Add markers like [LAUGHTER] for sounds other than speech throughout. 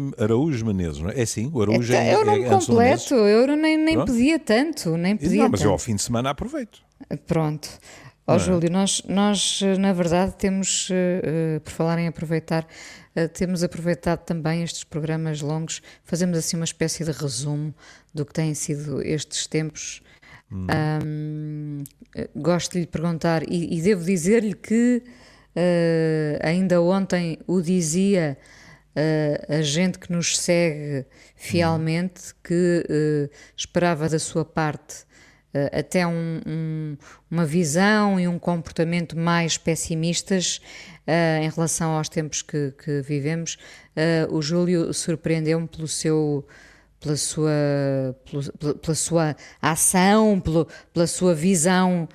Maria Araújo Menezes, não é? É sim, o Araújo é, é, é o nome é do Menezes. completo. Eu nem, nem pedia tanto, nem pedia Não, mas eu ao tanto. fim de semana aproveito. Pronto. Ó é? Júlio, nós, nós na verdade temos, eh, por falar em aproveitar, eh, temos aproveitado também estes programas longos, fazemos assim uma espécie de resumo do que têm sido estes tempos. Ahm, eh, gosto de lhe perguntar, e, e devo dizer-lhe que eh, ainda ontem o dizia eh, a gente que nos segue fielmente que eh, esperava da sua parte eh, até um- um- uma visão e um comportamento mais pessimistas eh, em relação aos tempos que, que vivemos. O Júlio surpreendeu-me pelo seu pela sua, pela, pela sua ação, pelo- pela sua visão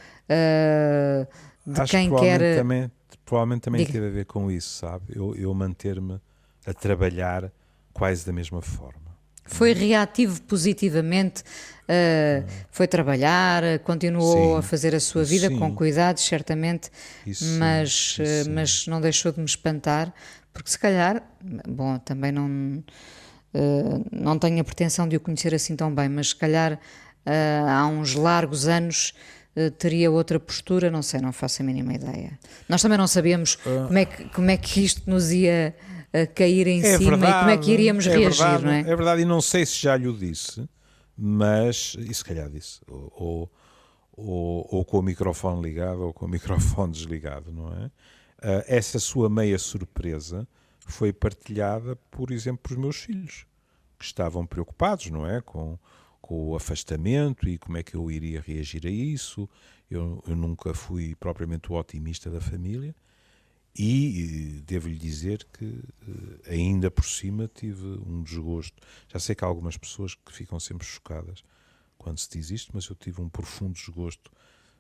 de Acho quem que provavelmente quer. também, provavelmente também Diga. teve a ver com isso, sabe? Eu, eu manter-me a trabalhar quase da mesma forma. Foi reativo positivamente, eh, foi trabalhar, eh, continuou Sim. a fazer a sua vida Sim. com cuidados, certamente, Isso mas, isso eh, mas não deixou de me espantar, porque se calhar, bom, também não, eh, não tenho a pretensão de o conhecer assim tão bem, mas se calhar eh, há uns largos anos teria outra postura, não sei, não faço a mínima ideia. Nós também não sabíamos Ah. como, é que, como é que isto nos ia eh, cair em cima e como é que iríamos é reagir, verdade, não é? É verdade, e não sei se já lhe o disse, mas, e se calhar disse, ou, ou, ou- com o microfone ligado ou com o microfone [LAUGHS] desligado, não é? Ah, essa sua meia surpresa foi partilhada, por exemplo, pelos meus filhos, que estavam preocupados, não é? Com, com o afastamento e como é que eu iria reagir a isso. Eu, eu nunca fui propriamente o otimista da família. E devo-lhe dizer que eh, ainda por cima tive um desgosto. Já sei que há algumas pessoas que ficam sempre chocadas quando se diz isto, mas eu tive um profundo desgosto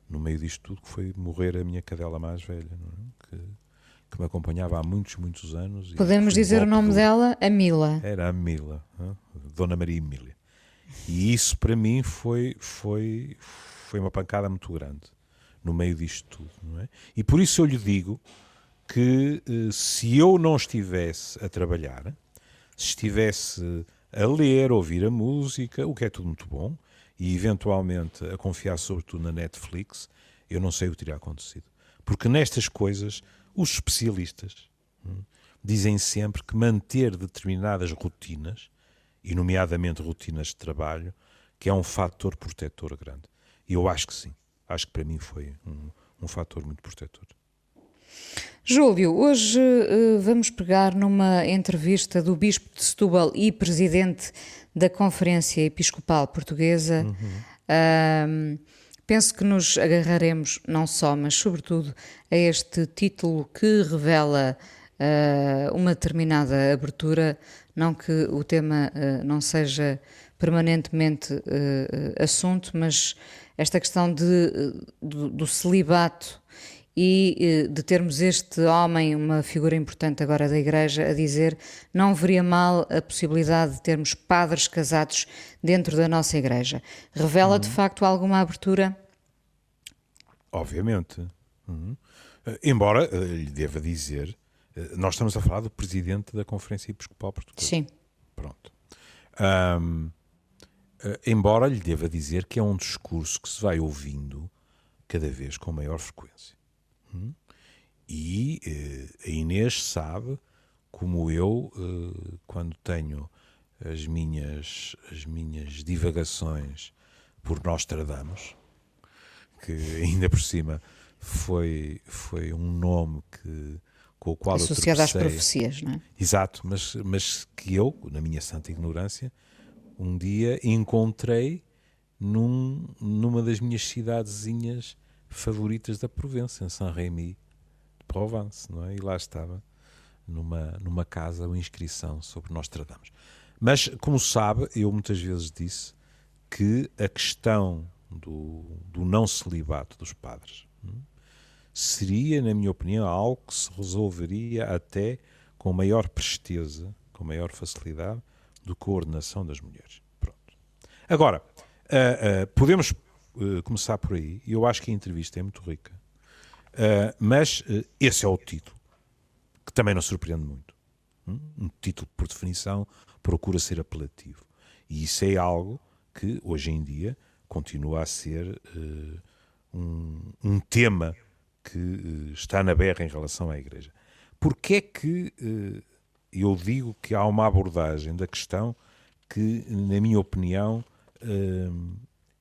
no meio disto tudo, que foi morrer a minha cadela mais velha, é? que, que me acompanhava há muitos, muitos anos. Podemos dizer o nome duro. dela, a Mila. Era a Mila? Dona Maria Emília. E isso para mim foi, foi, foi uma pancada muito grande no meio disto tudo, não é? E por isso eu lhe digo que eh, se eu não estivesse a trabalhar, se estivesse a ler, ouvir a música, o que é tudo muito bom, e eventualmente a confiar sobretudo na Netflix, eu não sei o que teria acontecido. Porque nestas coisas, os especialistas hum, dizem sempre que manter determinadas rotinas, e nomeadamente rotinas de trabalho, que é um fator protetor grande. E eu acho que sim. Acho que para mim foi um, um fator muito protetor. Júlio, hoje eh, vamos pegar numa entrevista do Bispo de Setúbal e Presidente da Conferência Episcopal Portuguesa. Ahm, penso que nos agarraremos não só, mas sobretudo a este título que revela ah, uma determinada abertura, não que o tema ah, não seja permanentemente ah, assunto, mas esta questão de, do, do celibato e eh, de termos este homem, uma figura importante agora da Igreja, a dizer não veria mal a possibilidade de termos padres casados dentro da nossa Igreja. Revela de facto alguma abertura? Obviamente. Uhum. Eh, Embora eh, lhe deva dizer, nós estamos a falar do presidente da Conferência Episcopal Portuguesa. Sim. Pronto. Eh, embora lhe deva dizer que é um discurso que se vai ouvindo cada vez com maior frequência. Hum? E eh, a Inês sabe como eu, eh, quando tenho as minhas, as minhas divagações por Nostradamus, que [LAUGHS] ainda por cima foi, foi um nome que, com o qual Associado eu às profecias, não é? Exato, mas, mas que eu, na minha santa ignorância, um dia encontrei num, numa das minhas cidadezinhas favoritas da Provença, em Saint-Rémy de Provence, não é? E lá estava, numa, numa casa, uma inscrição sobre Nostradamus. Mas, como sabe, eu muitas vezes disse que a questão do, do não celibato dos padres hum, seria, na minha opinião, algo que se resolveria até com maior presteza, com maior facilidade, do que a ordenação das mulheres. Pronto. Agora, ah, ah, podemos ah, começar por aí, eu acho que a entrevista é muito rica, Ah, mas ah, esse é o título que também não surpreende muito. Hum? Um título, por definição, procura ser apelativo. E isso é algo que, hoje em dia, continua a ser uh, um, um, tema que uh, está na berra em relação à Igreja. Porquê é que uh, eu digo que há uma abordagem da questão que, na minha opinião,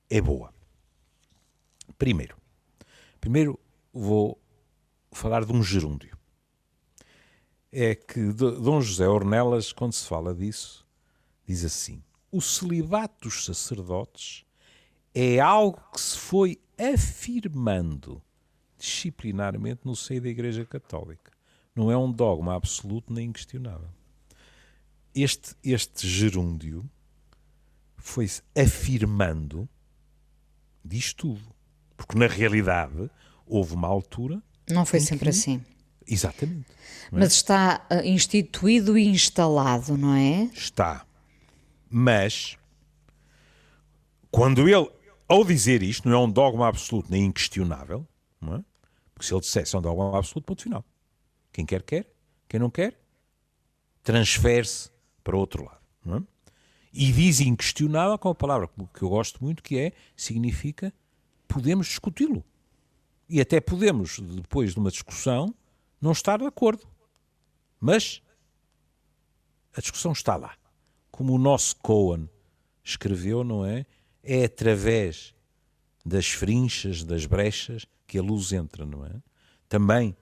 é boa? Primeiro, primeiro vou falar de um gerúndio. É que Dom José Ornelas, quando se fala disso, diz assim: o celibato dos sacerdotes é algo que se foi afirmando disciplinarmente no seio da Igreja Católica. Não é um dogma absoluto nem inquestionável. Este, este gerúndio foi-se afirmando diz tudo. Porque na realidade houve uma altura. Não foi sempre que... assim. Exatamente. É? Mas está uh, instituído e instalado, não é? Está. Mas, quando ele, ao dizer isto, não é um dogma absoluto nem inquestionável, não é? porque se ele dissesse é um dogma absoluto, ponto final. Quem quer, quer. Quem não quer, transfere-se para o outro lado. Não é? E diz inquestionável com a palavra que eu gosto muito, que é, significa, podemos discuti-lo. E até podemos, depois de uma discussão, não estar de acordo. Mas a discussão está lá como o nosso Cohen escreveu, não é? É através das frinchas, das brechas, que a luz entra, não é? Também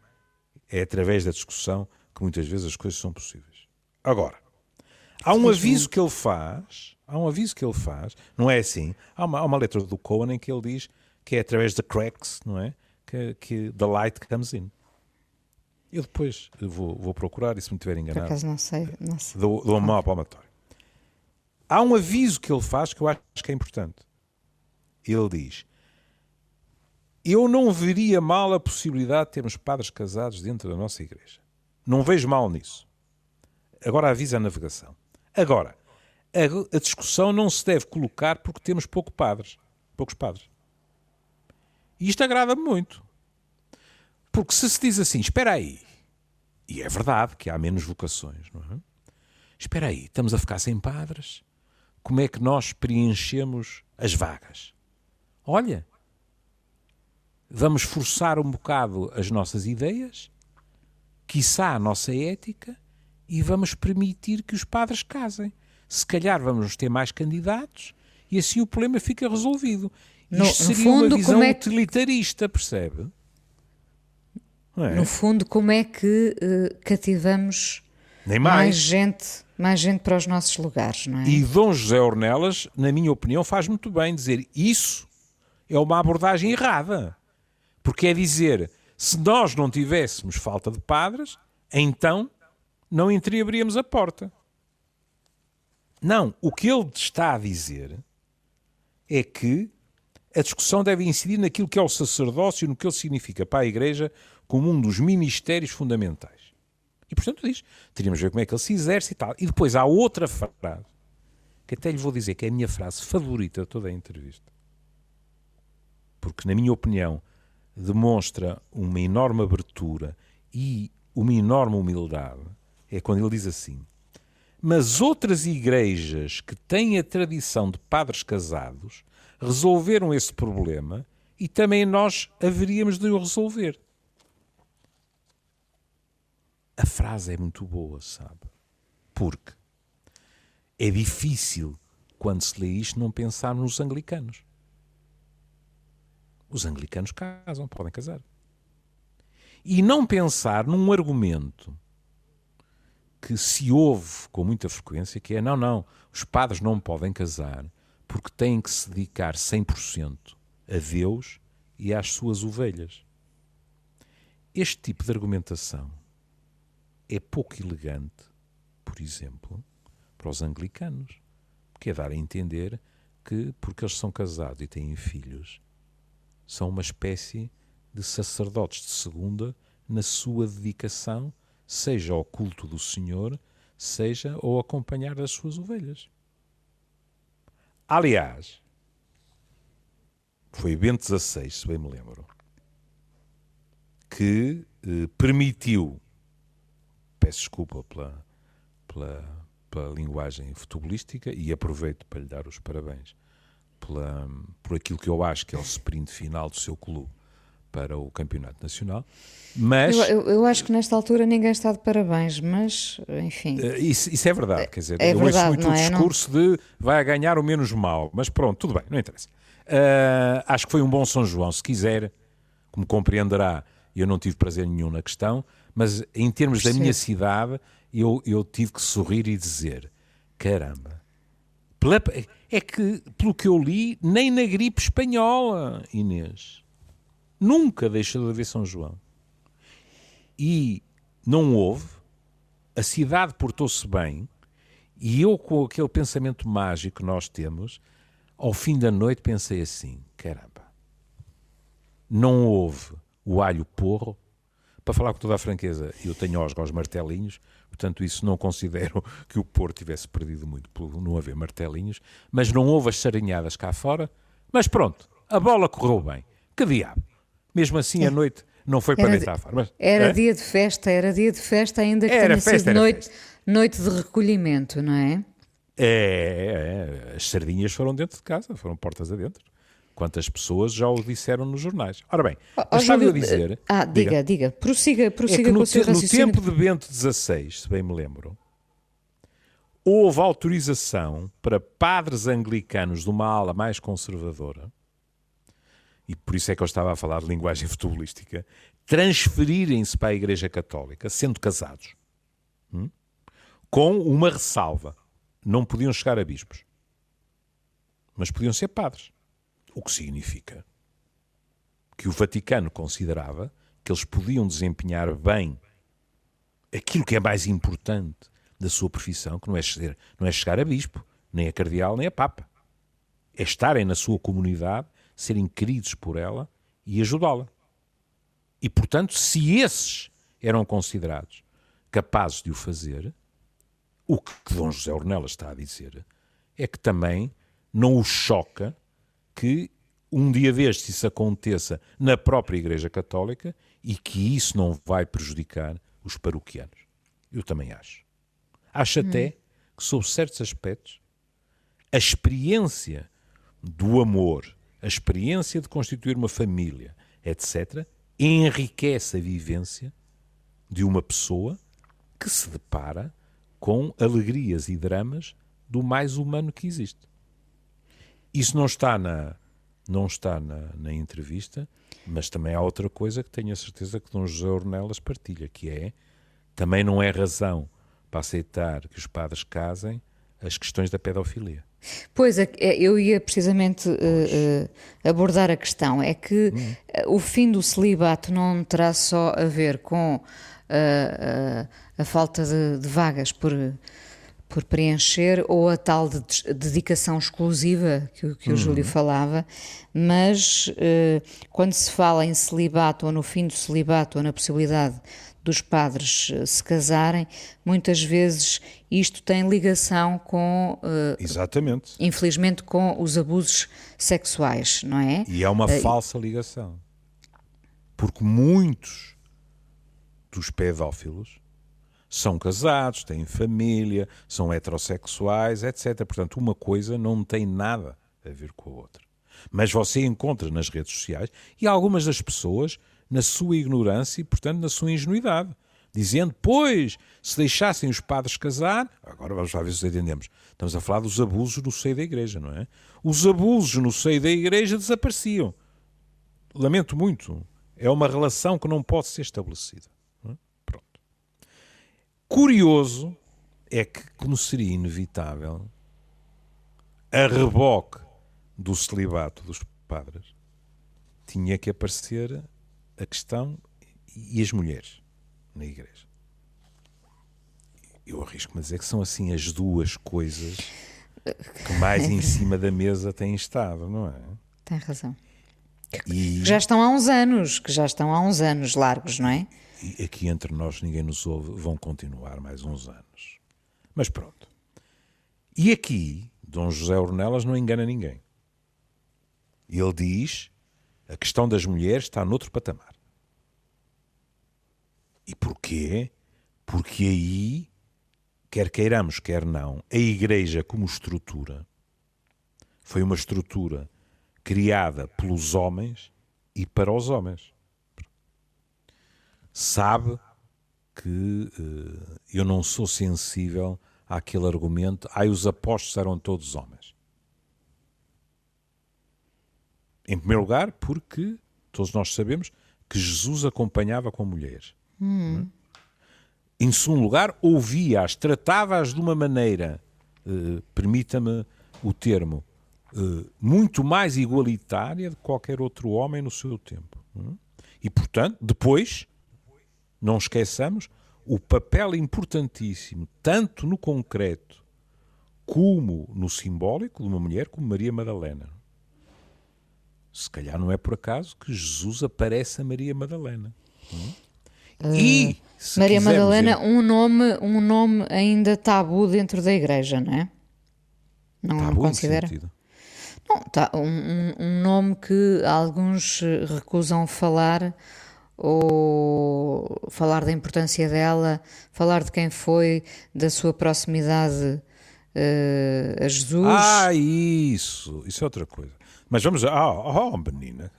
é através da discussão que muitas vezes as coisas são possíveis. Agora, há um aviso que ele faz, há um aviso que ele faz, não é assim, há uma, há uma letra do Cohen em que ele diz que é através de cracks, não é? Que, que the light comes in. Eu depois vou, vou procurar, e se me tiver enganado, Por acaso não sei, não sei. dou, dou uma palmatória há um aviso que ele faz que eu acho que é importante. Ele diz: Eu não veria mal a possibilidade de termos padres casados dentro da nossa igreja. Não vejo mal nisso. Agora avisa a navegação. Agora, a, a discussão não se deve colocar porque temos pouco padres, poucos padres. E isto agrada-me muito. Porque se se diz assim, espera aí, e é verdade que há menos vocações, não é? Espera aí, estamos a ficar sem padres? como é que nós preenchemos as vagas. Olha, vamos forçar um bocado as nossas ideias, quiçá a nossa ética, e vamos permitir que os padres casem. Se calhar vamos ter mais candidatos e assim o problema fica resolvido. No, Isto seria fundo, uma visão é que... utilitarista, percebe? É? No fundo, como é que uh, cativamos mais. mais gente mais gente para os nossos lugares, não é? E Dom José Ornelas, na minha opinião, faz muito bem dizer isso é uma abordagem errada. Porque é dizer, se nós não tivéssemos falta de padres, então não entreabriríamos a porta. Não, o que ele está a dizer é que a discussão deve incidir naquilo que é o sacerdócio, no que ele significa para a Igreja como um dos ministérios fundamentais. E portanto diz, teríamos de ver como é que ele se exerce e tal. E depois há outra frase, que até lhe vou dizer que é a minha frase favorita de toda a entrevista. Porque, na minha opinião, demonstra uma enorme abertura e uma enorme humildade. É quando ele diz assim: Mas outras igrejas que têm a tradição de padres casados resolveram esse problema e também nós haveríamos de o resolver a frase é muito boa, sabe? Porque é difícil, quando se lê isto, não pensar nos anglicanos. Os anglicanos casam, podem casar. E não pensar num argumento que se ouve com muita frequência, que é não, não, os padres não podem casar porque têm que se dedicar 100% a Deus e às suas ovelhas. Este tipo de argumentação é pouco elegante, por exemplo, para os anglicanos, que é dar a entender que, porque eles são casados e têm filhos, são uma espécie de sacerdotes de segunda na sua dedicação, seja ao culto do Senhor, seja ao acompanhar as suas ovelhas. Aliás, foi Bento XVI, se bem me lembro, que eh, permitiu peço desculpa pela, pela, pela linguagem futebolística e aproveito para lhe dar os parabéns pela, por aquilo que eu acho que é o sprint final do seu clube para o campeonato nacional. Mas eu, eu, eu, acho que nesta altura ninguém está de parabéns, mas enfim. Uh, isso, isso, é verdade, quer dizer, é eu verdade, ouço muito o é? discurso não... de vai ganhar o menos mal, mas pronto, tudo bem, não interessa. Uh, acho que foi um bom São João, se quiser, como compreenderá, eu não tive prazer nenhum na questão, mas em termos da minha cidade, eu, eu tive que sorrir e dizer: caramba, pela, é que, pelo que eu li, nem na gripe espanhola, Inês, nunca deixa de haver São João. E não houve, a cidade portou-se bem, e eu, com aquele pensamento mágico que nós temos, ao fim da noite pensei assim: caramba, não houve o alho porro para falar com toda a franqueza, eu tenho osga aos martelinhos, portanto isso não considero [LAUGHS] que o Porto tivesse perdido muito por não haver martelinhos, mas não houve as sarinhadas cá fora, mas pronto, a bola correu bem. Que diabo. Mesmo assim, a noite não foi para deitar fora. Mas, era é? dia de festa, era dia de festa, ainda que era tenha festa, sido noite, noite de recolhimento, não é? É, é, as sardinhas foram dentro de casa, foram portas adentro quantas pessoas já o disseram nos jornais. Ora bem, oh, estava a dizer... Ah, diga, diga, diga. prossiga, prossiga é com o seu raciocínio. No tempo de Bento XVI, se bem me lembro, houve autorização para padres anglicanos de uma ala mais conservadora, e por isso é que eu estava a falar de linguagem [LAUGHS] futebolística, transferirem-se para a Igreja Católica, sendo casados, hum? com uma ressalva. Não podiam chegar a bispos, mas podiam ser padres. O que significa que o Vaticano considerava que eles podiam desempenhar bem aquilo que é mais importante da sua profissão, que não é, ser, não é chegar a bispo, nem a cardeal, nem a papa. É estarem na sua comunidade, serem queridos por ela e ajudá-la. E, portanto, se esses eram considerados capazes de o fazer, o que Dom José Ornelas está a dizer é que também não o choca que um dia destes isso aconteça na própria Igreja Católica e que isso não vai prejudicar os paroquianos. Eu também acho. Acho hum. até que, sob certos aspectos, a experiência do amor, a experiência de constituir uma família, etc., enriquece a vivência de uma pessoa que se depara com alegrias e dramas do mais humano que existe. Isso não está na, não está na, na entrevista, mas também há outra coisa que tenho a certeza que Dom José Ornelas partilha, que é também não é razão para aceitar que os padres casem as questões da pedofilia. Pois, é, é, eu ia precisamente uh, uh, abordar a questão. É que hum. o fim do celibato não terá só a ver com uh, a falta de, de vagas por por preencher ou a tal de dedicação exclusiva que, que o Júlio uhum. falava, mas eh, quando se fala em celibato ou no fim do celibato ou na possibilidade dos padres eh, se casarem, muitas vezes isto tem ligação com. Uh, Exatamente. Infelizmente, com os abusos sexuais, não é? E é uma uh, falsa ligação. Porque muitos dos pedófilos são casados, têm família, são heterossexuais, etc. Portanto, uma coisa não tem nada a ver com a outra. Mas você encontra nas redes sociais e algumas das pessoas na sua ignorância e, portanto, na sua ingenuidade, dizendo, pois, se deixassem os padres casar, agora vamos lá ver se entendemos, estamos a falar dos abusos no seio da igreja, não é? Os abusos no seio da igreja desapareciam. Lamento muito, é uma relação que não pode ser estabelecida. Curioso é que, como seria inevitável, a reboque do celibato dos padres, tinha que aparecer a questão e as mulheres na igreja. Eu arrisco-me a dizer que são assim as duas coisas que mais em cima da mesa têm estado, não é? Tem razão. E... Já estão há uns anos, que já estão há uns anos largos, não é? e aqui entre nós ninguém nos ouve, vão continuar mais uns anos. Mas pronto. E aqui, Dom José Ornelas não engana ninguém. Ele diz a questão das mulheres está noutro patamar. E porquê? Porque aí, quer queiramos, quer não, a Igreja como estrutura foi uma estrutura criada pelos homens e para os homens. Sabe que uh, eu não sou sensível àquele argumento, ai, os apóstolos eram todos homens. Em primeiro lugar, porque todos nós sabemos que Jesus acompanhava com mulheres. Hum. Em segundo lugar, ouvia-as, tratava-as de uma maneira, uh, permita-me o termo, uh, muito mais igualitária de qualquer outro homem no seu tempo. Hum? E, portanto, depois, não esqueçamos, o papel importantíssimo, tanto no concreto como no simbólico, de uma mulher como Maria Madalena. Se calhar não é por acaso que Jesus aparece a Maria Madalena. Uh, e Maria Madalena, um nome, um nome ainda tabu dentro da igreja, não é? Não, tabu não considera? Não, tá, um, um, nome que alguns recusam falar ou falar da importância dela, falar de quem foi, da sua proximidade uh, a Jesus. Ah, isso! Isso é outra coisa. Mas vamos. Ah, oh, oh, menina.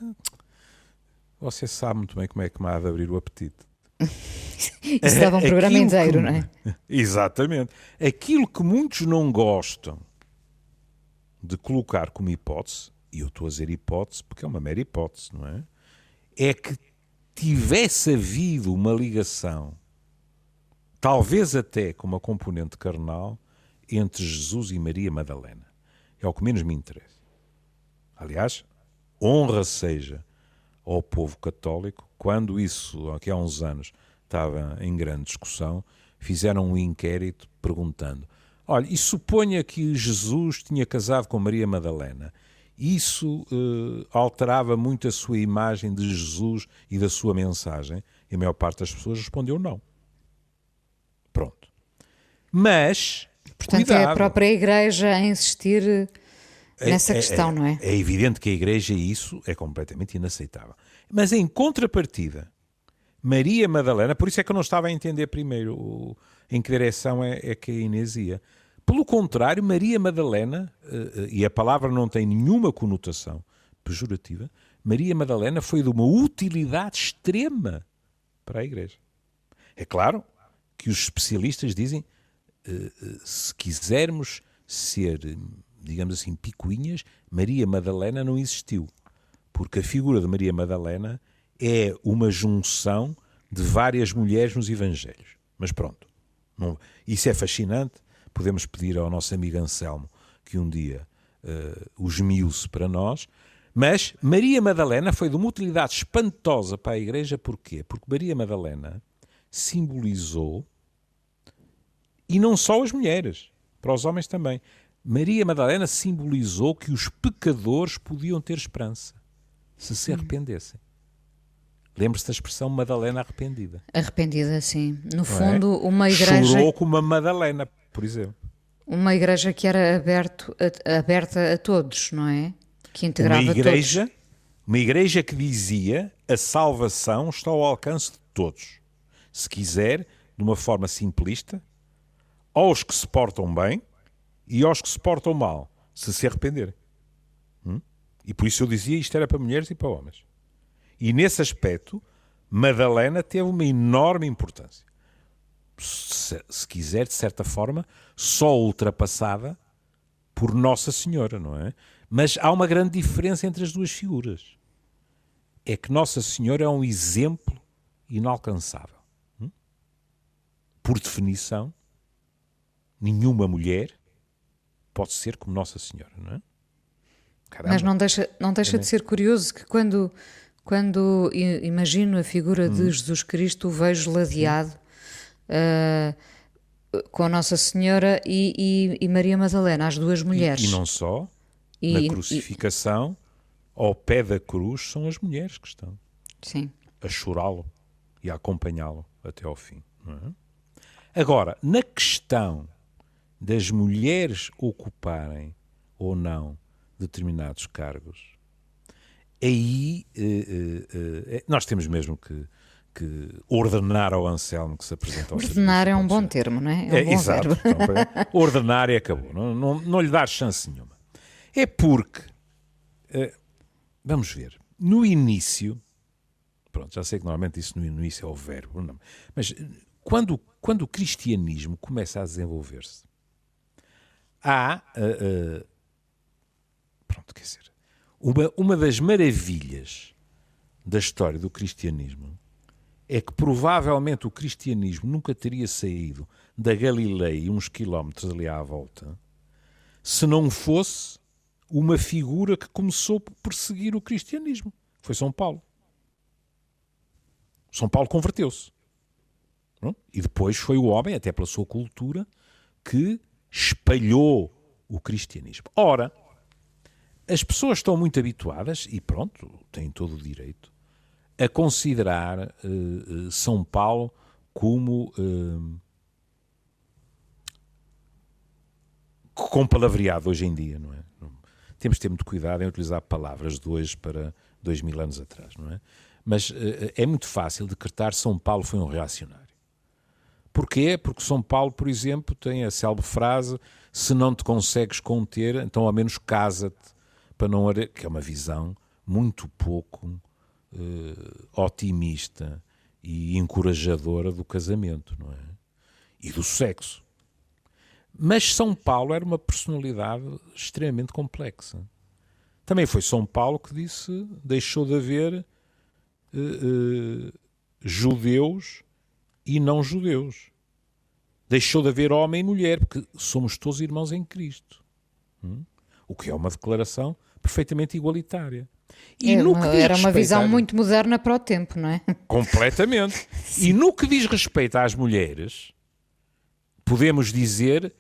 Você sabe muito bem como é que me há de abrir o apetite. [LAUGHS] Isso dava um programa inteiro, que, não é? Exatamente. Aquilo que muitos não gostam de colocar como hipótese, e eu estou a dizer hipótese porque é uma mera hipótese, não é? É que tivesse havido uma ligação, talvez até com uma componente carnal, entre Jesus e Maria Madalena. É o que menos me interessa. Aliás, honra seja ao povo católico, quando isso, aqui há uns anos, estava em grande discussão, fizeram um inquérito perguntando: olha, e suponha que Jesus tinha casado com Maria Madalena. Isso uh, alterava muito a sua imagem de Jesus e da sua mensagem? E a maior parte das pessoas respondeu não. Pronto. Mas. Portanto, cuidado. é a própria Igreja a insistir nessa é, questão, é, não é? É evidente que a Igreja isso é completamente inaceitável. Mas em contrapartida, Maria Madalena, por isso é que eu não estava a entender primeiro em que direção é, é que a Inês ia. Pelo contrário, Maria Madalena, uh, e a palavra não tem nenhuma conotação pejorativa, Maria Madalena foi de uma utilidade extrema para a Igreja. É claro que os especialistas dizem, uh, se quisermos ser digamos assim, picuinhas, Maria Madalena não existiu. Porque a figura de Maria Madalena é uma junção de várias mulheres nos Evangelhos. Mas pronto, não, isso é fascinante. Podemos pedir ao nosso amigo Anselmo que um dia uh, o esmiuce para nós. Mas Maria Madalena foi de uma utilidade espantosa para a Igreja. Porquê? Porque Maria Madalena simbolizou, e não só as mulheres, para os homens também, Maria Madalena simbolizou que os pecadores podiam ter esperança se se arrependessem. Lembre-se da expressão Madalena arrependida. Arrependida, sim. No não é? fundo, é? uma igreja. Chorou como uma Madalena, por exemplo. Uma igreja que era aberto, a, aberta a todos, não é? Que integrava uma igreja, todos. Uma igreja que dizia a salvação está ao alcance de todos. Se quiser, de uma forma simplista, aos que se portam bem, e aos que se portam mal, se se arrependerem. Hum? E por isso eu dizia isto era para mulheres e para homens. E nesse aspecto, Madalena teve uma enorme importância. Se, se quiser, de certa forma, só ultrapassada por Nossa Senhora, não é? Mas há uma grande diferença entre as duas figuras. É que Nossa Senhora é um exemplo inalcançável. Hum? Por definição, nenhuma mulher pode ser como Nossa Senhora, não é? Caramba. Mas não deixa, não deixa de ser curioso que quando, quando imagino a figura hum. de Jesus Cristo, o vejo ladeado uh, com Nossa Senhora e, e, e, Maria Madalena, as duas mulheres. E, e não só, na crucificação, ao pé da cruz, são as mulheres que estão Sim. a chorá-lo e a acompanhá-lo até ao fim. É? Agora, na questão das mulheres ocuparem ou não determinados cargos, aí uh, uh, uh, nós temos mesmo que, que ordenar ao Anselmo que se apresenta ao Ordenar é um bom termo, não é? É, um é exato. Então, [LAUGHS] ordenar e acabou. Não, não, não lhe dar chance nenhuma. É porque, uh, vamos ver, no início, pronto, já sei que normalmente isso no início é o verbo, não, mas quando, quando o cristianismo começa a desenvolver-se, há, uh, uh, pronto, quer dizer, uma, uma das maravilhas da história do cristianismo é que provavelmente o cristianismo nunca teria saído da Galileia uns quilómetros ali à volta se não fosse uma figura que começou por perseguir o cristianismo. Foi São Paulo. São Paulo converteu-se. E depois foi o homem, até pela sua cultura, que espalhou o cristianismo. Ora, as pessoas estão muito habituadas, e pronto, têm todo o direito, a considerar uh, São Paulo como uh, com palavreado hoje em dia, não é? Temos de ter muito cuidado em utilizar palavras de hoje para dois mil anos atrás, não é? Mas uh, é muito fácil decretar São Paulo foi um reacionário. Porquê? Porque São Paulo, por exemplo, tem a célebre frase: se não te consegues conter, então ao menos casa-te, para não que é uma visão muito pouco uh, otimista e encorajadora do casamento, não é? E do sexo. Mas São Paulo era uma personalidade extremamente complexa. Também foi São Paulo que disse, deixou de haver uh, uh, judeus e não judeus. Deixou de haver homem e mulher, porque somos todos irmãos em Cristo. Hum? O que é uma declaração perfeitamente igualitária. E é uma, era uma visão muito moderna para o tempo, não é? [LAUGHS] Completamente. e no que diz respeito às mulheres, podemos dizer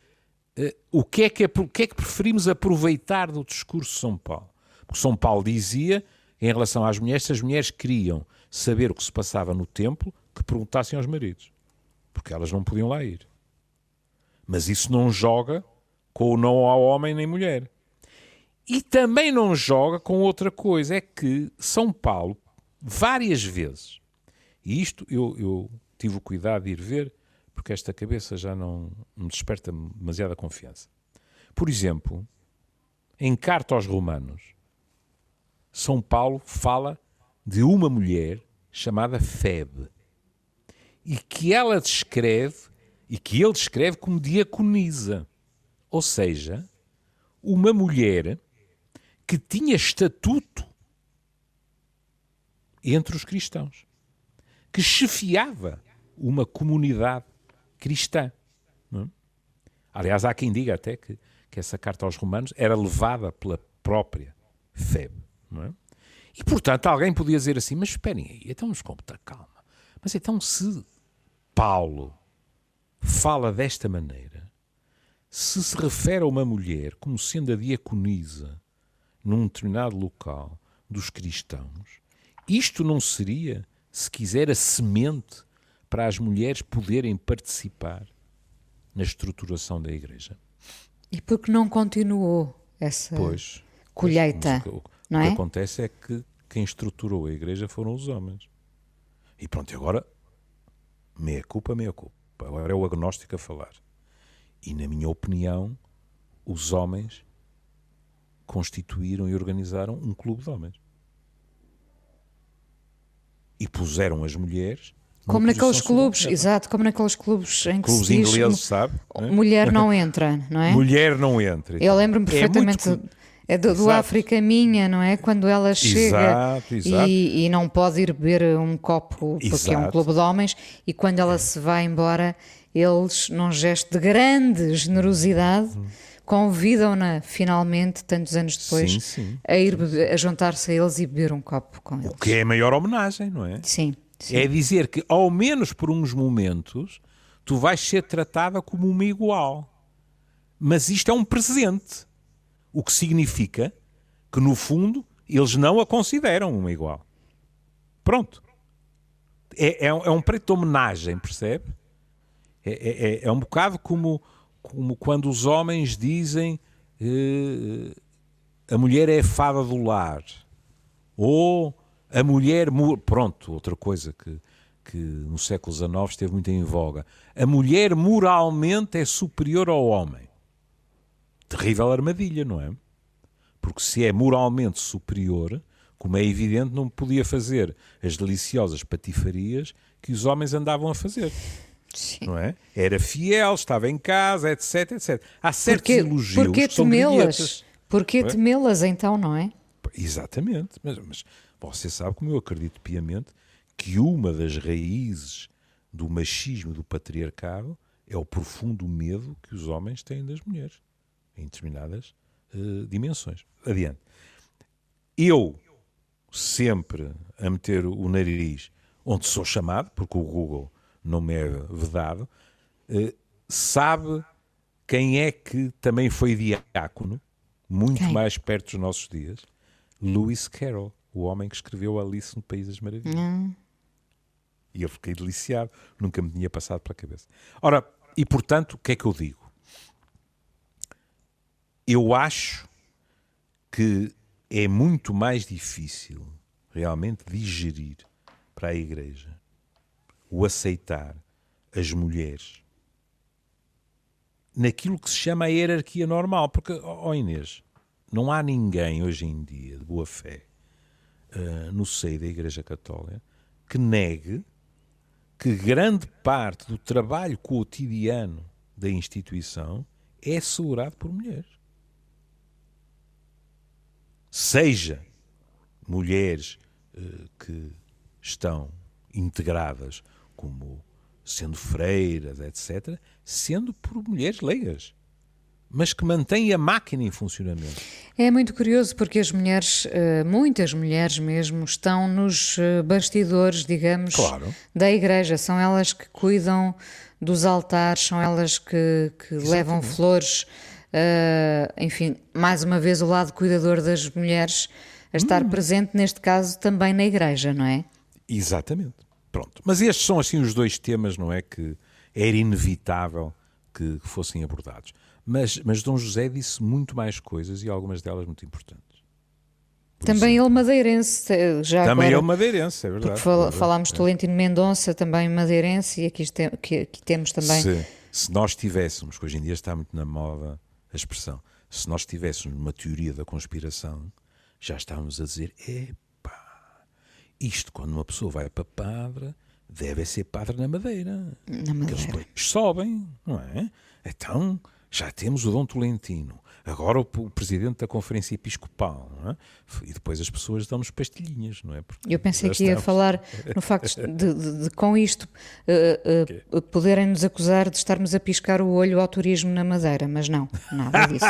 uh, o, que é que é, o que é que preferimos aproveitar do discurso de São Paulo. Porque São Paulo dizia, em relação às mulheres, se as mulheres queriam saber o que se passava no templo, que perguntassem aos maridos. Porque elas não podiam lá ir. Mas isso não joga com o não ao homem nem mulher. E também não joga com outra coisa, é que São Paulo, várias vezes, e isto eu, eu tive o cuidado de ir ver, porque esta cabeça já não me desperta demasiada confiança. Por exemplo, em Carta aos Romanos, São Paulo fala de uma mulher chamada Febe, e que ela descreve, e que ele descreve como diaconisa, ou seja, uma mulher que tinha estatuto entre os cristãos, que chefiava uma comunidade cristã. É? Aliás, há quem diga até que, que essa carta aos Romanos era levada pela própria Febe. É? E, portanto, alguém podia dizer assim: mas esperem aí, então vamos com muita calma. Mas então, se Paulo fala desta maneira, se se refere a uma mulher como sendo a diaconisa num determinado local dos cristãos, isto não seria, se quiser, a semente para as mulheres poderem participar na estruturação da igreja? E por que não continuou essa pois, colheita? Pois, o, que, não o é? que acontece é que quem estruturou a igreja foram os homens. E pronto, agora, meia culpa, meia culpa. Agora é o agnóstico a falar. E na minha opinião, os homens constituíram e organizaram um clube de homens. E puseram as mulheres. Como naqueles clubes, exato, como naqueles clubes em que clubes se diz, ingleses, sabe? É? Mulher não entra, não é? Mulher não entra. Eu lembro-me perfeitamente. É muito... É do, do África Minha, não é? Quando ela chega exato, exato. E, e, não pode ir beber um copo, porque exato. é um clube de homens, e quando ela se vai embora, eles, num gesto de grande generosidade, hum convidam-na finalmente, tantos anos depois, sim, sim. a ir a juntar-se a eles e beber um copo com eles. O que é a maior homenagem, não é? Sim, sim. É dizer que, ao menos por uns momentos, tu vais ser tratada como uma igual. Mas isto é um presente. O que significa que, no fundo, eles não a consideram uma igual. Pronto. É, é, é um preto de homenagem, percebe? É, é, é, é um bocado como como quando os homens dizem eh, a mulher é a fada do lar, ou a mulher. Pronto, outra coisa que, que no século XIX esteve muito em voga. A mulher moralmente é superior ao homem. Terrível armadilha, não é? Porque se é moralmente superior, como é evidente, não podia fazer as deliciosas patifarias que os homens andavam a fazer. Sim. Não é? Era fiel, estava em casa, etc, etc. Há certos porque, elogios porque que são temê-las? Porquê é? temê-las então, não é? Exatamente. Mas, mas você sabe como eu acredito piamente que uma das raízes do machismo do patriarcado é o profundo medo que os homens têm das mulheres em determinadas uh, dimensões. Adiante. Eu sempre a meter o nariz onde sou chamado, porque o Google não me é vedado, uh, sabe quem é que também foi diácono, muito quem? mais perto dos nossos dias? Lewis Carroll, o homem que escreveu Alice no País das Maravilhas. Hum. E eu fiquei deliciado, nunca me tinha passado pela cabeça. Ora, e portanto, o que é que eu digo? Eu acho que é muito mais difícil realmente digerir para a Igreja o aceitar as mulheres naquilo que se chama a hierarquia normal. Porque, ó oh Inês, não há ninguém hoje em dia de boa fé uh, no seio da Igreja Católica que negue que grande parte do trabalho cotidiano da instituição é assegurado por mulheres. Seja mulheres uh, que estão integradas como sendo freiras, etc., sendo por mulheres leigas mas que mantém a máquina em funcionamento. É muito curioso porque as mulheres, eh, muitas mulheres mesmo, estão nos eh, bastidores, digamos, claro. da igreja. São elas que cuidam dos altares, são elas que, que levam flores. Uh, enfim, mais uma vez o lado cuidador das mulheres a estar hum. presente, neste caso, também na igreja, não é? Exatamente. Pronto. Mas estes são assim os dois temas, não é? Que era inevitável que fossem abordados. Mas, mas Dom José disse muito mais coisas e algumas delas muito importantes. Por também exemplo. ele madeirense, já Também agora, ele madeirense, é verdade. Fal, é falámos de Tolentino Mendonça, também madeirense, e aqui, aqui, aqui temos também... Se, se nós tivéssemos, que hoje em dia está muito na moda a expressão, se nós tivéssemos uma teoria da conspiração, já estávamos a dizer, epá, isto quando uma pessoa vai para padre, deve ser padre na madeira. Na madeira. Que eles sobem, não é? Então já temos o Dom Tolentino, agora o, o presidente da Conferência Episcopal, é? e depois as pessoas dão-nos pastilhinhas, não é? Porque Eu pensei que ia falar no facto de, de, de com isto uh, uh, poderem nos acusar de estarmos a piscar o olho ao turismo na Madeira, mas não, nada disso.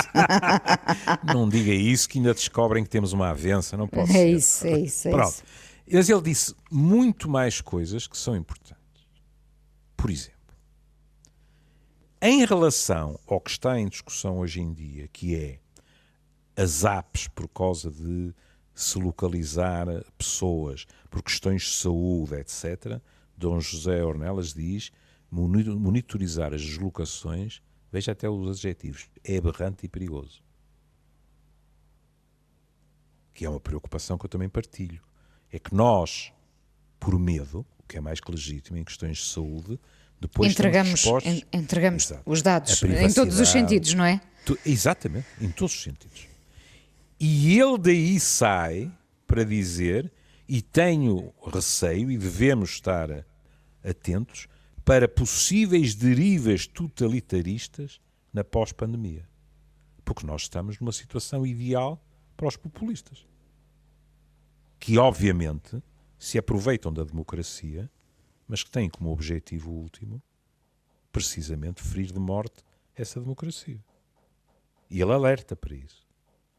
[LAUGHS] não diga isso que ainda descobrem que temos uma avença, não posso É ser. isso, é isso, é Pronto. isso. Mas ele disse muito mais coisas que são importantes. Por exemplo, em relação ao que está em discussão hoje em dia, que é as apps por causa de se localizar pessoas por questões de saúde, etc., Dom José Ornelas diz monitorizar as deslocações, veja até os adjetivos, é aberrante e perigoso. Que é uma preocupação que eu também partilho. É que nós, por medo, o que é mais que legítimo em questões de saúde, depois entregamos, en, entregamos os dados em todos os sentidos, não é? Tu, exatamente, em todos os sentidos. E ele daí sai para dizer, e tenho receio, e devemos estar atentos, para possíveis derivas totalitaristas na pós-pandemia. Porque nós estamos numa situação ideal para os populistas. Que, obviamente, se aproveitam da democracia mas que tem como objetivo último precisamente ferir de morte essa democracia. E ele alerta para isso.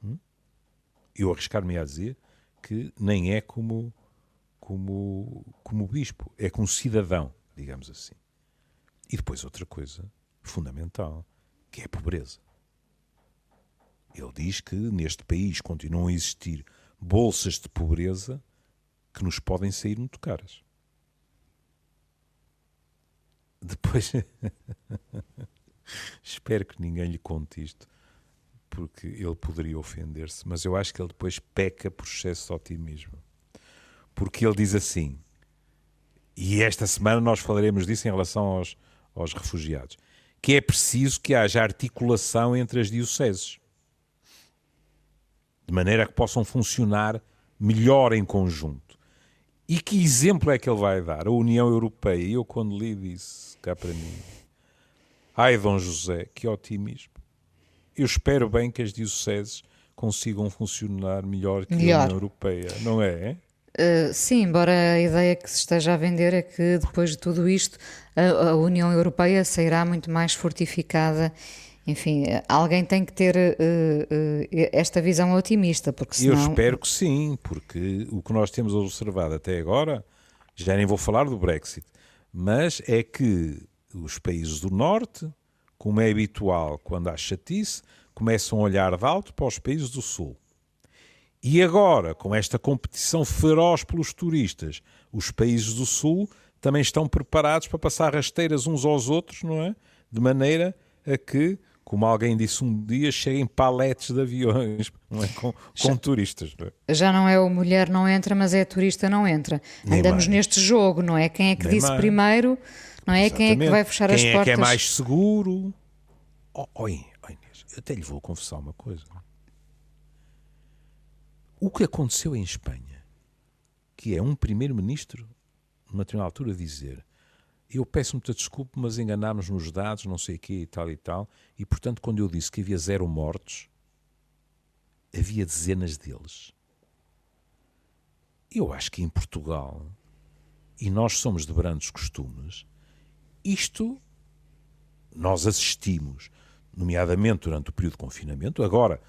Hum? Eu arriscar-me a dizer que nem é como, como, como bispo, é como cidadão, digamos assim. E depois outra coisa fundamental, que é a pobreza. Ele diz que neste país continuam a existir bolsas de pobreza que nos podem sair muito caras. Depois. [LAUGHS] Espero que ninguém lhe conte isto, porque ele poderia ofender-se, mas eu acho que ele depois peca por excesso de otimismo. Porque ele diz assim: e esta semana nós falaremos disso em relação aos, aos refugiados, que é preciso que haja articulação entre as dioceses, de maneira que possam funcionar melhor em conjunto. E que exemplo é que ele vai dar? A União Europeia. Eu, quando li, disse cá para mim: Ai, Dom José, que otimismo. Eu espero bem que as dioceses consigam funcionar melhor que melhor. a União Europeia, não é? Uh, sim, embora a ideia que se esteja a vender é que depois de tudo isto a, a União Europeia sairá muito mais fortificada enfim, alguém tem que ter uh, uh, esta visão otimista, porque senão... Eu espero que sim, porque o que nós temos observado até agora, já nem vou falar do Brexit, mas é que os países do Norte, como é habitual quando há chatice, começam a olhar de alto para os países do Sul. E agora, com esta competição feroz pelos turistas, os países do Sul também estão preparados para passar rasteiras uns aos outros, não é? De maneira a que como alguém disse um dia, cheguem paletes de aviões [LAUGHS] é? com, com já, turistas. Não é? Já não é o mulher não entra, mas é turista não entra. Nem Andamos mais. neste jogo, não é? Quem é que Nem disse mais. primeiro, não é? Exatamente. Quem é que vai fechar Quem as é portas? Quem é que é mais seguro? Oh, oh, Inês, eu até lhe vou confessar uma coisa. O que aconteceu em Espanha, que é um primeiro-ministro, numa determinada altura, dizer eu peço muita desculpa, mas enganámos nos dados, não sei o quê e tal e tal, e portanto, quando eu disse que havia zero mortos, havia dezenas deles. Eu acho que em Portugal, e nós somos de brandos costumes, isto nós assistimos, nomeadamente durante o período de confinamento. Agora,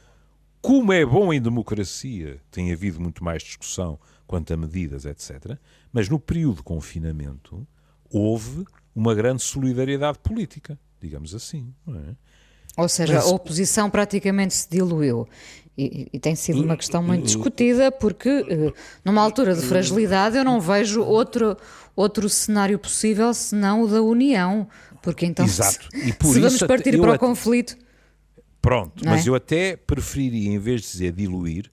como é bom em democracia, tem havido muito mais discussão quanto a medidas, etc. Mas no período de confinamento houve uma grande solidariedade política, digamos assim. É? Ou seja, Mas, a oposição praticamente se diluiu. E, e, tem sido uma questão muito discutida, porque eh, numa altura de fragilidade eu não vejo outro, outro cenário possível senão o da união. Porque então, Exato. se, se vamos partir para o conflito. Pronto, mas é? eu até preferiria, em vez de dizer diluir,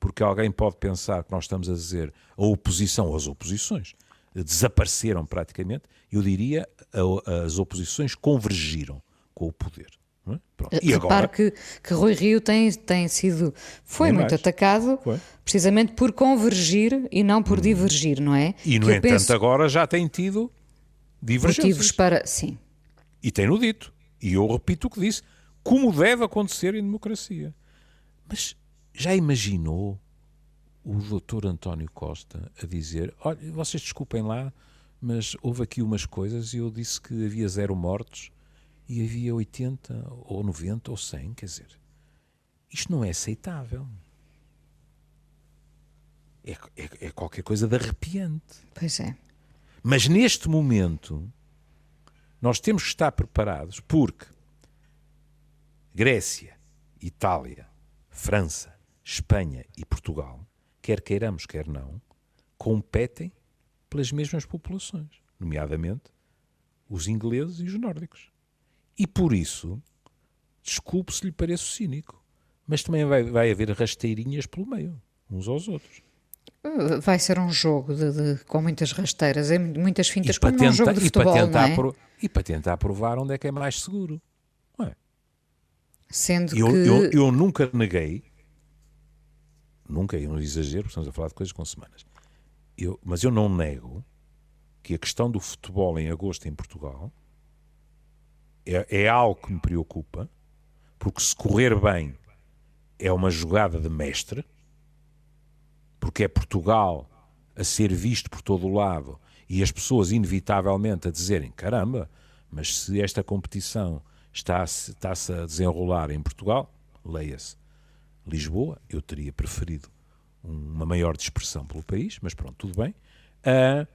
porque alguém pode pensar que nós estamos a dizer a oposição as oposições, desapareceram praticamente, eu diria as oposições convergiram com o poder. É? E Repare agora... que, que Rui Rio tem, tem sido, foi muito mais. atacado foi. precisamente por convergir e não por hum. divergir, não é? E no que entanto penso... agora já tem tido divergências. Motivos para, sim. E tem-no dito. E eu repito o que disse, como deve acontecer em democracia. Mas já imaginou o doutor António Costa a dizer: Olha, vocês desculpem lá, mas houve aqui umas coisas e eu disse que havia zero mortos e havia 80 ou 90 ou 100, quer dizer, isto não é aceitável. É, é, é qualquer coisa de arrepiante. Pois é. Mas neste momento, nós temos que estar preparados porque Grécia, Itália, França, Espanha e Portugal quer queiramos, quer não, competem pelas mesmas populações, nomeadamente os ingleses e os nórdicos. E por isso, desculpe se lhe pareço cínico, mas também vai, vai haver rasteirinhas pelo meio, uns aos outros. Vai ser um jogo de, de, com muitas rasteiras, muitas fintas, como tenta, um jogo de futebol, e para, tentar é? pro, e para tentar provar onde é que é mais seguro. É? Sendo eu, que... Eu, eu nunca neguei nunca é um exagero, estamos a falar de coisas com semanas. Eu, mas eu não nego que a questão do futebol em agosto em Portugal é, é algo que me preocupa, porque se correr bem é uma jogada de mestre, porque é Portugal a ser visto por todo o lado e as pessoas inevitavelmente a dizerem caramba, mas se esta competição está-se está a desenrolar em Portugal, leia-se Lisboa, eu teria preferido uma maior dispersão pelo país, mas pronto, tudo bem. Uh,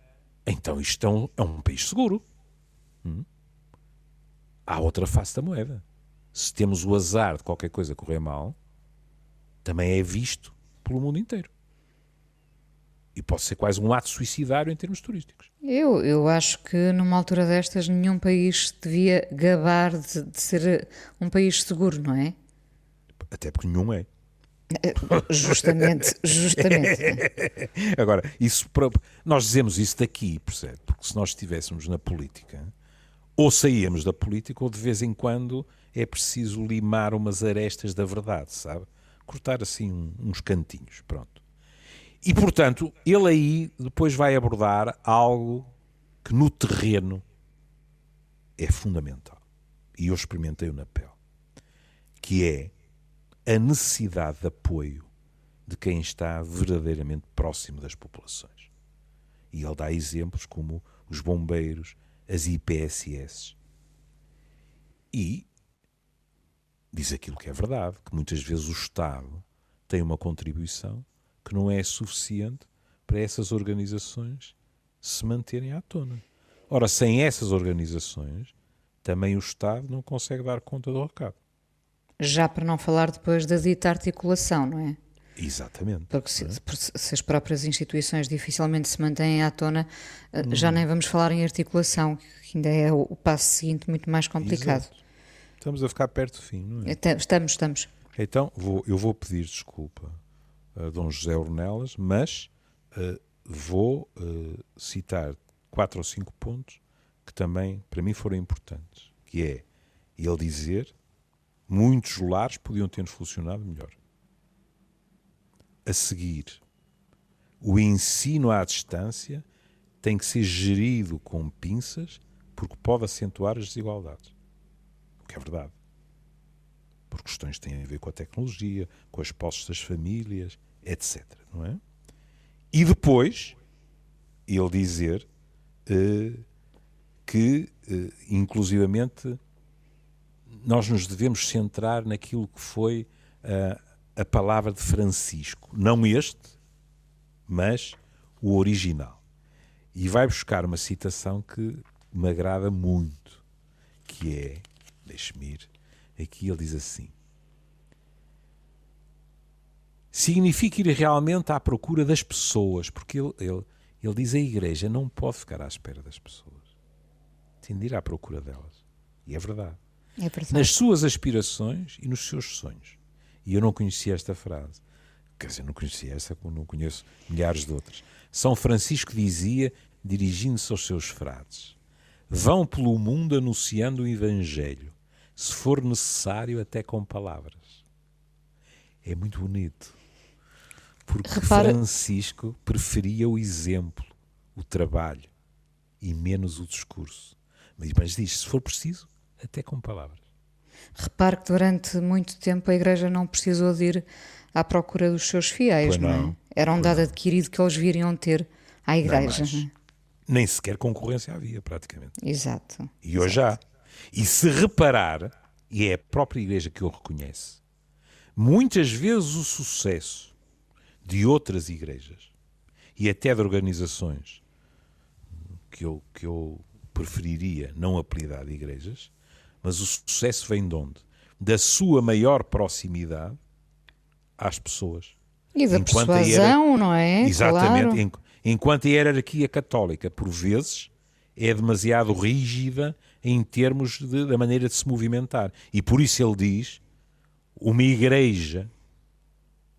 então isto é um, é um país seguro. Hum? Há outra face da moeda. Se temos o azar de qualquer coisa correr mal, também é visto pelo mundo inteiro. E pode ser quase um ato suicidário em termos turísticos. Eu, eu acho que numa altura destas nenhum país devia gabar de, de ser um país seguro, não é? Até porque nenhum é. Justamente, justamente. [LAUGHS] Agora, isso, nós dizemos isso daqui, percebe? Porque se nós estivéssemos na política, ou saíamos da política, ou de vez em quando é preciso limar umas arestas da verdade, sabe? Cortar assim uns cantinhos, pronto. E portanto, ele aí depois vai abordar algo que no terreno é fundamental. E eu experimentei-o na pele. Que é a necessidade de apoio de quem está verdadeiramente próximo das populações. E ele dá exemplos como os bombeiros, as IPSS. E diz aquilo que é verdade, que muitas vezes o Estado tem uma contribuição que não é suficiente para essas organizações se manterem à tona. Ora, sem essas organizações, também o Estado não consegue dar conta do recado. Já para não falar depois da dita articulação, não é? Exatamente. Porque se, é? se, as próprias instituições dificilmente se mantêm à tona, hum. já nem vamos falar em articulação, que ainda é o, passo seguinte muito mais complicado. Exato. Estamos a ficar perto do fim, não é? Estamos, estamos. Então, vou, eu vou pedir desculpa a Dom José Ornelas, mas uh, vou uh, citar quatro ou cinco pontos que também, para mim, foram importantes. Que é ele dizer Muitos lares podiam ter funcionado melhor. A seguir, o ensino à distância tem que ser gerido com pinças porque pode acentuar as desigualdades. O que é verdade. Por questões que têm a ver com a tecnologia, com as posses das famílias, etc. Não é? E depois, ele dizer uh, que, uh, inclusivamente, nós nos devemos centrar naquilo que foi uh, a palavra de Francisco. Não este, mas o original. E vai buscar uma citação que me agrada muito, que é, deixe-me ir, aqui ele diz assim: significa ir realmente à procura das pessoas, porque ele, ele, ele diz a igreja não pode ficar à espera das pessoas, tem de ir à procura delas. E é verdade. É nas suas aspirações e nos seus sonhos. E eu não conhecia esta frase. Quer dizer, não conhecia essa, como não conheço milhares de outras. São Francisco dizia, dirigindo-se aos seus frades: Vão pelo mundo anunciando o Evangelho, se for necessário, até com palavras. É muito bonito. Porque Repara... Francisco preferia o exemplo, o trabalho e menos o discurso. Mas diz: se for preciso, até com palavras. Repare que durante muito tempo a Igreja não precisou de ir à procura dos seus fiéis, não. não, é? Era um dado adquirido que eles viriam ter à Igreja. Não, nem sequer concorrência havia, praticamente. Exato. E hoje já. E se reparar, e é a própria Igreja que o reconhece, muitas vezes o sucesso de outras igrejas e até de organizações que eu, que eu preferiria não apelidar de igrejas, mas o sucesso vem de onde? Da sua maior proximidade às pessoas. E da enquanto persuasão, não é? Exatamente. Claro. Enquanto a hierarquia católica, por vezes, é demasiado rígida em termos de, da maneira de se movimentar. E por isso ele diz: uma igreja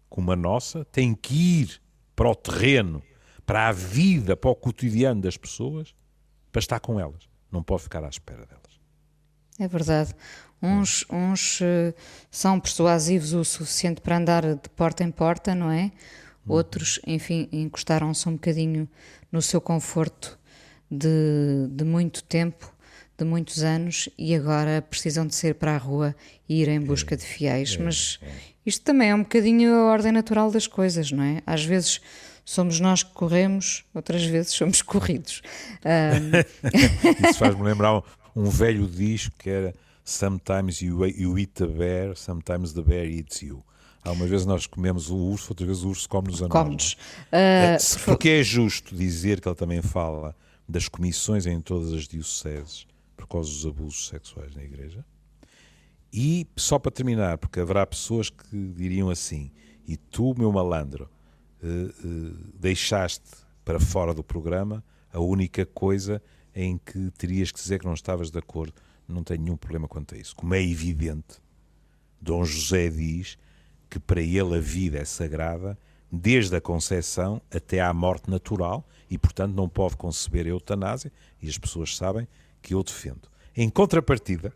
como a nossa tem que ir para o terreno, para a vida, para o cotidiano das pessoas, para estar com elas. Não pode ficar à espera delas. É verdade. Uns, uns uh, são persuasivos o suficiente para andar de porta em porta, não é? Outros, enfim, encostaram-se um bocadinho no seu conforto de, de muito tempo, de muitos anos, e agora precisam de ser para a rua e ir em busca de fiéis. É, Mas é. isto também é um bocadinho a ordem natural das coisas, não é? Às vezes somos nós que corremos, outras vezes somos [LAUGHS] corridos. Um... [LAUGHS] Isso faz-me lembrar um velho disco que era Sometimes you, you eat the bear, sometimes the bear eats you. Há uma vez nós comemos o urso, outra vez o urso come-nos a nós. Uh, porque é justo dizer que ele também fala das comissões em todas as dioceses por causa dos abusos sexuais na igreja. E só para terminar, porque haverá pessoas que diriam assim: e tu, meu malandro, uh, uh, deixaste para fora do programa a única coisa em que terias que dizer que não estavas de acordo. Não tenho nenhum problema quanto a isso. Como é evidente, Dom José diz que para ele a vida é sagrada, desde a concepção até à morte natural, e portanto não pode conceber a eutanásia, e as pessoas sabem que eu defendo. Em contrapartida,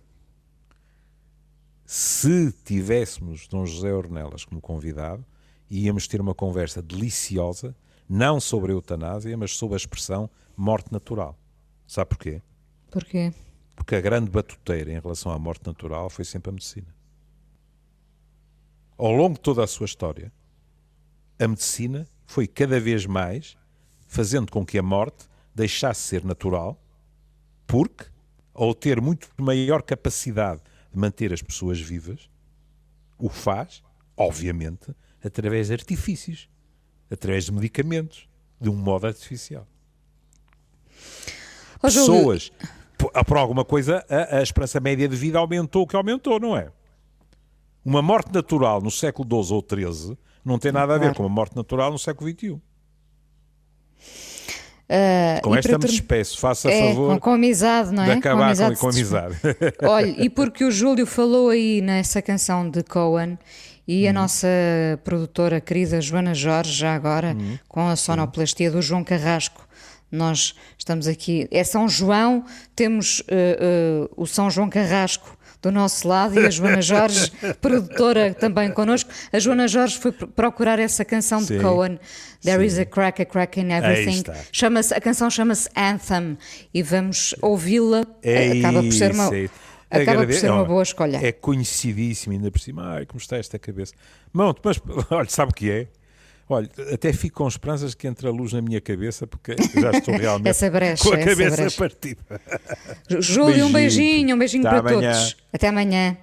se tivéssemos Dom José Ornelas como convidado, íamos ter uma conversa deliciosa, não sobre a eutanásia, mas sobre a expressão morte natural. Sabe porquê? Porquê? Porque a grande batuteira em relação à morte natural foi sempre a medicina. Ao longo de toda a sua história, a medicina foi cada vez mais fazendo com que a morte deixasse de ser natural, porque, ao ter muito maior capacidade de manter as pessoas vivas, o faz, obviamente, através de artifícios, através de medicamentos, de um modo artificial. Pessoas, por alguma coisa, a, a esperança média de vida aumentou o que aumentou, não é? Uma morte natural no século XII ou XIII não tem nada a ver com uma morte natural no século XXI. Uh, ah, com esta me despeço, faça é, favor com, com amizade, não é? de acabar com amizade. Com, com amizade. [LAUGHS] Olha, e porque o Júlio falou aí nessa canção de Cohen e a uhum. nossa produtora querida Joana Jorge, já agora, uhum. com a sonoplastia do João Carrasco, nós estamos aqui. É São João, temos uh, uh, o São João Carrasco do nosso lado e a Joana [LAUGHS] Jorge, produtora também connosco. A Joana Jorge foi procurar essa canção Sim. de Cohen, There Sim. is a Crack, a Crack in Everything. Chama a canção chama-se Anthem e vamos ouvi-la. É Acaba por ser uma. Acaba por ser uma boa escolha. É conhecidíssimo, ainda por cima. Ai, como está esta cabeça. Monte, mas [LAUGHS] olha, sabe o que é? Olha, até fico com esperanças que entre a luz na minha cabeça, porque já estou realmente [LAUGHS] essa brecha, com a cabeça brecha. partida. Júlio, beijinho. um beijinho, um beijinho Até para amanhã. todos. Até amanhã.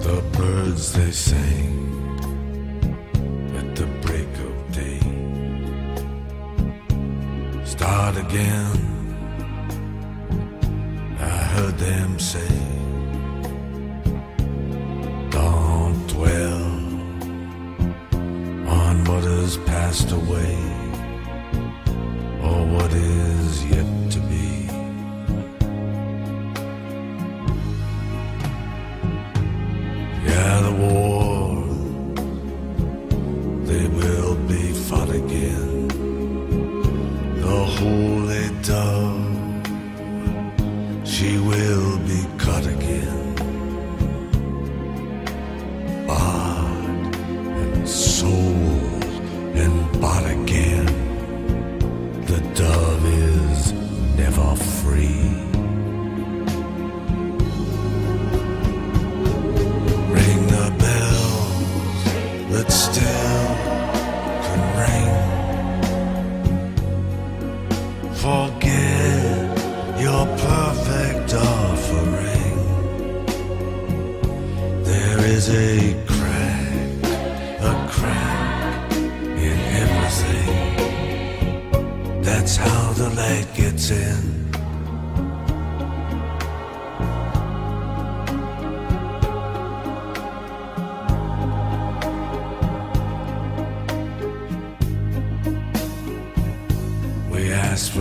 The birds they sing at the break of day. Start again. Heard them say, Don't dwell on what has passed away or what is yet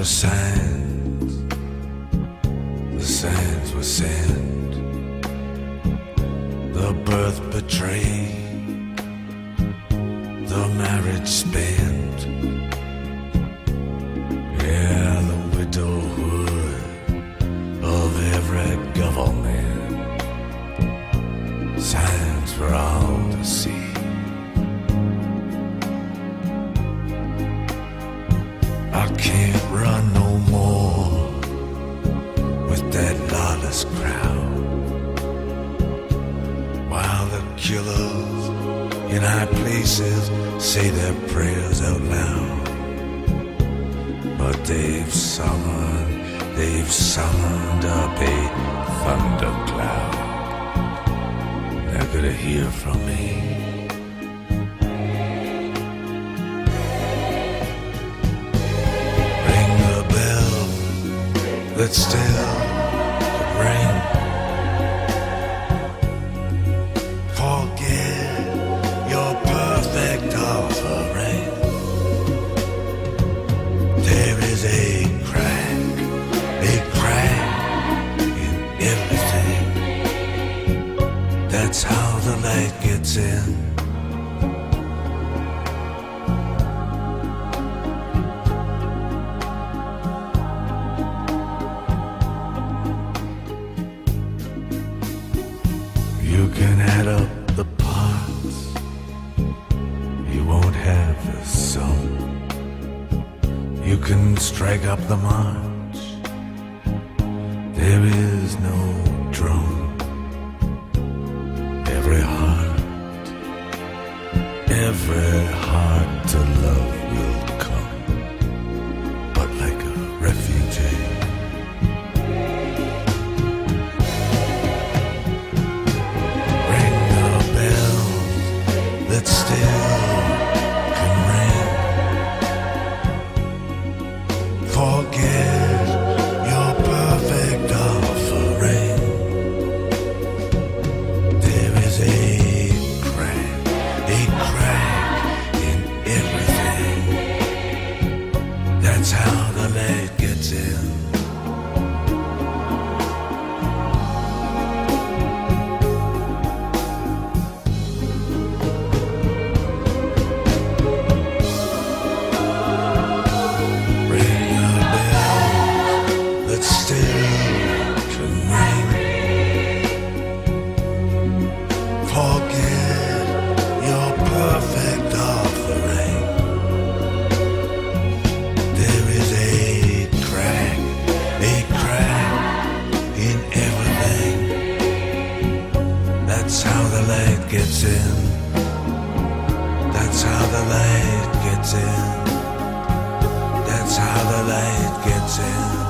were sands, the sands were sand, the birth betrayed. The light gets in. You can add up the parts, you won't have a sum. You can strike up the march, Forget your perfect offering. There is a crack, a crack in everything. That's how the light gets in. That's how the light gets in. That's how the light gets in.